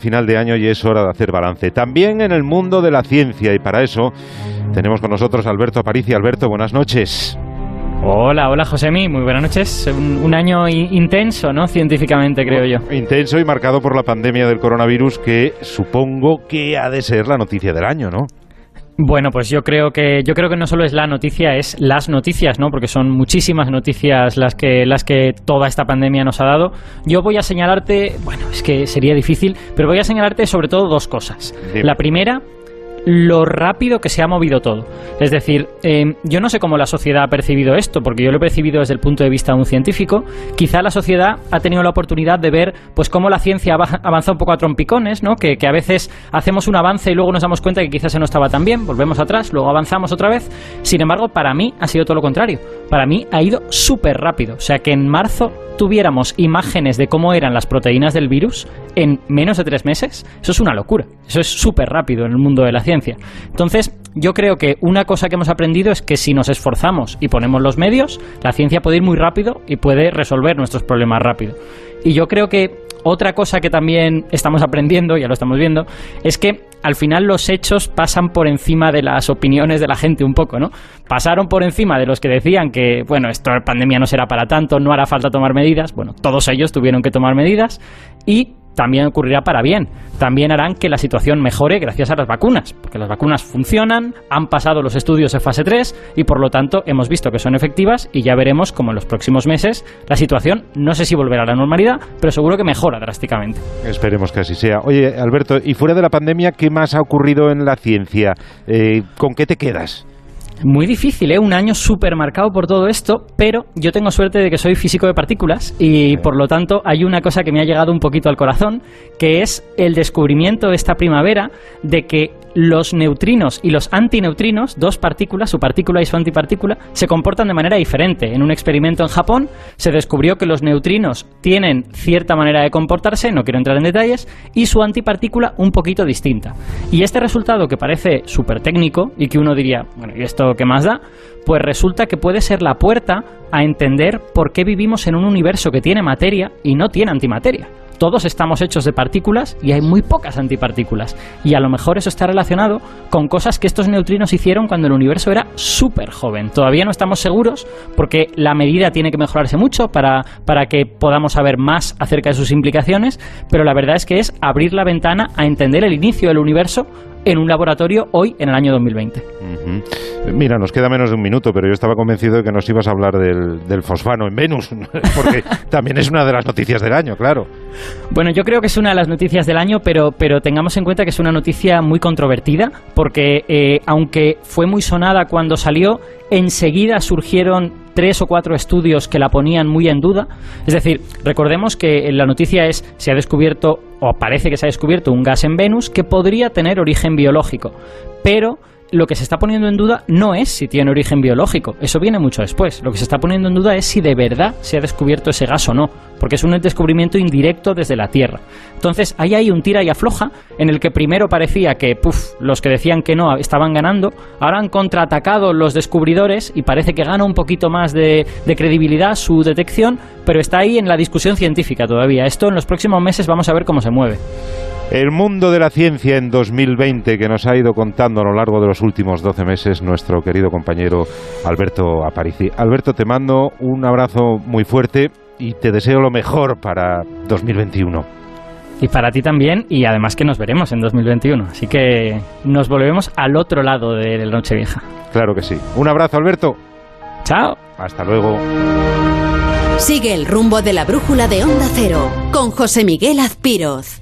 final de año y es hora de hacer balance. También en el mundo de la ciencia y para eso tenemos con nosotros a Alberto Aparici. Alberto, buenas noches. Hola, hola Josemi, muy buenas noches. Un, año intenso, ¿no? Científicamente, creo yo. Intenso y marcado por la pandemia del coronavirus que supongo que ha de ser la noticia del año, ¿no? Bueno, pues yo creo que yo creo que no solo es la noticia, es las noticias, ¿no? Porque son muchísimas noticias las que las que toda esta pandemia nos ha dado. Yo voy a señalarte, bueno, es que sería difícil, pero voy a señalarte sobre todo dos cosas. La primera lo rápido que se ha movido todo. Es decir, eh, yo no sé cómo la sociedad ha percibido esto, porque yo lo he percibido desde el punto de vista de un científico. Quizá la sociedad ha tenido la oportunidad de ver pues cómo la ciencia avanza un poco a trompicones, ¿no? Que, que, a veces hacemos un avance y luego nos damos cuenta que quizás se no estaba tan bien, volvemos atrás, luego avanzamos otra vez. Sin embargo, para mí ha sido todo lo contrario. Para mí ha ido súper rápido. O sea que en marzo tuviéramos imágenes de cómo eran las proteínas del virus en menos de tres meses, eso es una locura. Eso es súper rápido en el mundo de la ciencia. Entonces, yo creo que una cosa que hemos aprendido es que si nos esforzamos y ponemos los medios, la ciencia puede ir muy rápido y puede resolver nuestros problemas rápido. Y yo creo que otra cosa que también estamos aprendiendo, ya lo estamos viendo, es que al final los hechos pasan por encima de las opiniones de la gente un poco, ¿no? Pasaron por encima de los que decían que, bueno, esta pandemia no será para tanto, no hará falta tomar medidas. Bueno, todos ellos tuvieron que tomar medidas y también ocurrirá para bien. También harán que la situación mejore gracias a las vacunas, porque las vacunas funcionan, han pasado los estudios de fase 3 y por lo tanto hemos visto que son efectivas y ya veremos cómo en los próximos meses la situación no sé si volverá a la normalidad, pero seguro que mejora drásticamente. Esperemos que así sea. Oye, Alberto, y fuera de la pandemia, ¿qué más ha ocurrido en la ciencia? Eh, ¿Con qué te quedas? Muy difícil, ¿eh? Un año súper marcado por todo esto, pero yo tengo suerte de que soy físico de partículas y por lo tanto hay una cosa que me ha llegado un poquito al corazón, que es el descubrimiento esta primavera de que los neutrinos y los antineutrinos, dos partículas, su partícula y su antipartícula, se comportan de manera diferente. En un experimento en Japón se descubrió que los neutrinos tienen cierta manera de comportarse, no quiero entrar en detalles, y su antipartícula un poquito distinta. Y este resultado que parece súper técnico y que uno diría, bueno, ¿y esto qué más da? Pues resulta que puede ser la puerta a entender por qué vivimos en un universo que tiene materia y no tiene antimateria todos estamos hechos de partículas y hay muy pocas antipartículas. Y a lo mejor eso está relacionado con cosas que estos neutrinos hicieron cuando el universo era súper joven. Todavía no estamos seguros porque la medida tiene que mejorarse mucho para, para que podamos saber más acerca de sus implicaciones, pero la verdad es que es abrir la ventana a entender el inicio del universo en un laboratorio hoy en el año 2020. Mira, nos queda menos de un minuto, pero yo estaba convencido de que nos ibas a hablar del, fosfano en Venus, porque también es una de las noticias del año, claro. Bueno, yo creo que es una de las noticias del año, pero, pero tengamos en cuenta que es una noticia muy controvertida, porque eh, aunque fue muy sonada cuando salió, enseguida surgieron tres o cuatro estudios que la ponían muy en duda. Es decir, recordemos que la noticia es se ha descubierto o parece que se ha descubierto un gas en Venus que podría tener origen biológico, pero lo que se está poniendo en duda no es si tiene origen biológico, eso viene mucho después. Lo que se está poniendo en duda es si de verdad se ha descubierto ese gas o no, porque es un descubrimiento indirecto desde la Tierra. Entonces, ahí hay un tira y afloja en el que primero parecía que, puff, los que decían que no estaban ganando, ahora han contraatacado los descubridores y parece que gana un poquito más de, de credibilidad su detección, pero está ahí en la discusión científica todavía. Esto en los próximos meses vamos a ver cómo se mueve. El mundo de la ciencia en 2020 que nos ha ido contando a lo largo de los últimos 12 meses nuestro querido compañero Alberto Aparici. Alberto, te mando un abrazo muy fuerte y te deseo lo mejor para 2021. Y para ti también, y además que nos veremos en 2021. Así que nos volvemos al otro lado de la Nochevieja. Claro que sí. Un abrazo, Alberto. Chao. Hasta luego. Sigue el rumbo de la brújula de Onda Cero con José Miguel Azpiroz.